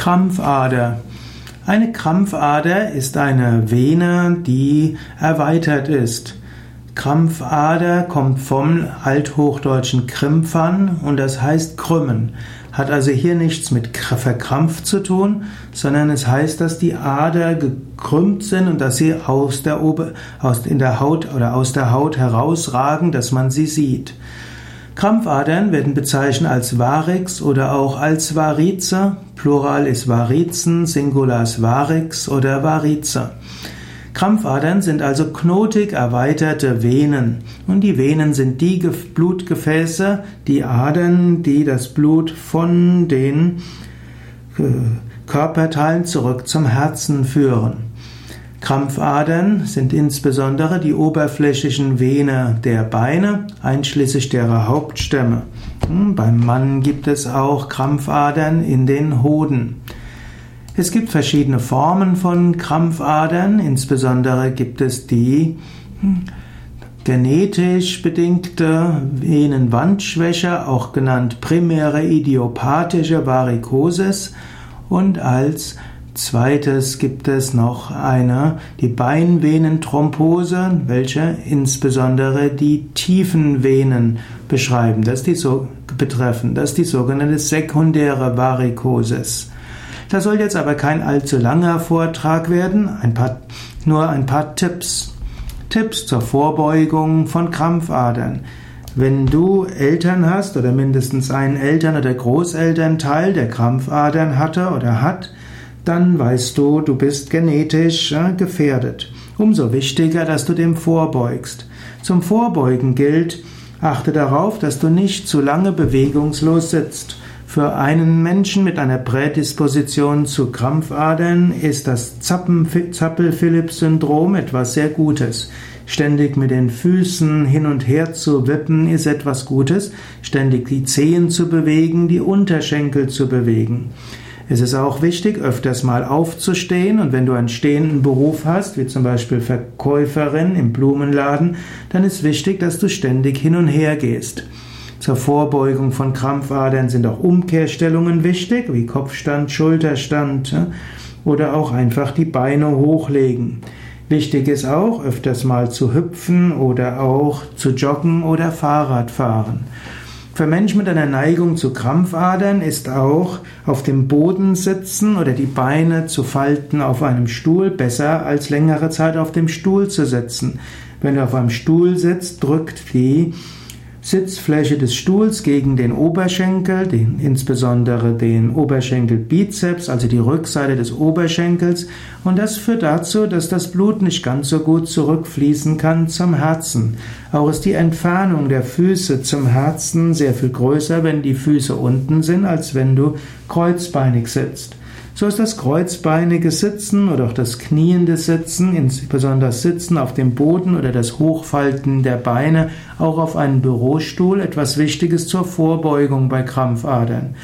Krampfader. Eine Krampfader ist eine Vene, die erweitert ist. Krampfader kommt vom althochdeutschen Krimpfern und das heißt krümmen. Hat also hier nichts mit verkrampft zu tun, sondern es heißt, dass die Ader gekrümmt sind und dass sie aus der Ober, aus, in der Haut oder aus der Haut herausragen, dass man sie sieht. Krampfadern werden bezeichnet als Varix oder auch als Varize. Plural ist Varizen, Singular ist Varix oder Varize. Krampfadern sind also knotig erweiterte Venen. Und die Venen sind die Blutgefäße, die Adern, die das Blut von den äh, Körperteilen zurück zum Herzen führen. Krampfadern sind insbesondere die oberflächlichen Vene der Beine, einschließlich derer Hauptstämme. Hm, beim Mann gibt es auch Krampfadern in den Hoden. Es gibt verschiedene Formen von Krampfadern, insbesondere gibt es die hm, genetisch bedingte Venenwandschwäche, auch genannt primäre idiopathische Varikosis und als Zweites gibt es noch eine, die Beinvenenthrombose, welche insbesondere die tiefen Venen beschreiben, das die so betreffen. Das ist die sogenannte sekundäre Varikosis. Das soll jetzt aber kein allzu langer Vortrag werden, ein paar, nur ein paar Tipps. Tipps zur Vorbeugung von Krampfadern. Wenn du Eltern hast oder mindestens einen Eltern- oder Großelternteil, der Krampfadern hatte oder hat, dann weißt du, du bist genetisch äh, gefährdet. Umso wichtiger, dass du dem vorbeugst. Zum Vorbeugen gilt, achte darauf, dass du nicht zu lange bewegungslos sitzt. Für einen Menschen mit einer Prädisposition zu Krampfadern ist das Zappel-Phillips-Syndrom etwas sehr Gutes. Ständig mit den Füßen hin und her zu wippen ist etwas Gutes. Ständig die Zehen zu bewegen, die Unterschenkel zu bewegen. Es ist auch wichtig, öfters mal aufzustehen und wenn du einen stehenden Beruf hast, wie zum Beispiel Verkäuferin im Blumenladen, dann ist wichtig, dass du ständig hin und her gehst. Zur Vorbeugung von Krampfadern sind auch Umkehrstellungen wichtig, wie Kopfstand, Schulterstand oder auch einfach die Beine hochlegen. Wichtig ist auch, öfters mal zu hüpfen oder auch zu joggen oder Fahrrad fahren. Für Menschen mit einer Neigung zu Krampfadern ist auch auf dem Boden sitzen oder die Beine zu falten auf einem Stuhl besser als längere Zeit auf dem Stuhl zu sitzen. Wenn du auf einem Stuhl sitzt, drückt die Sitzfläche des Stuhls gegen den Oberschenkel, den, insbesondere den Oberschenkelbizeps, also die Rückseite des Oberschenkels, und das führt dazu, dass das Blut nicht ganz so gut zurückfließen kann zum Herzen. Auch ist die Entfernung der Füße zum Herzen sehr viel größer, wenn die Füße unten sind, als wenn du kreuzbeinig sitzt. So ist das kreuzbeinige Sitzen oder auch das kniende Sitzen, insbesondere das Sitzen auf dem Boden oder das Hochfalten der Beine, auch auf einem Bürostuhl etwas Wichtiges zur Vorbeugung bei Krampfadern.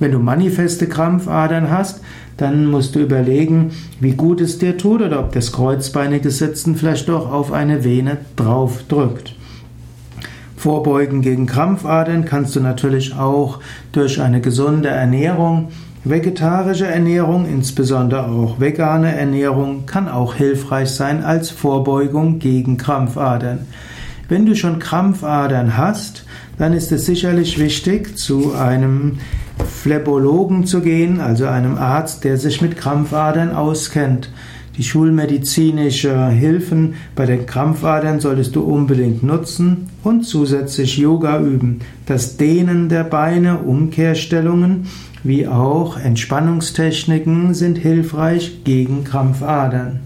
Wenn du manifeste Krampfadern hast, dann musst du überlegen, wie gut es dir tut oder ob das kreuzbeinige Sitzen vielleicht doch auf eine Vene drauf drückt. Vorbeugen gegen Krampfadern kannst du natürlich auch durch eine gesunde Ernährung Vegetarische Ernährung, insbesondere auch vegane Ernährung, kann auch hilfreich sein als Vorbeugung gegen Krampfadern. Wenn du schon Krampfadern hast, dann ist es sicherlich wichtig, zu einem Phlebologen zu gehen, also einem Arzt, der sich mit Krampfadern auskennt. Die schulmedizinische Hilfen bei den Krampfadern solltest du unbedingt nutzen und zusätzlich Yoga üben. Das Dehnen der Beine, Umkehrstellungen wie auch Entspannungstechniken sind hilfreich gegen Krampfadern.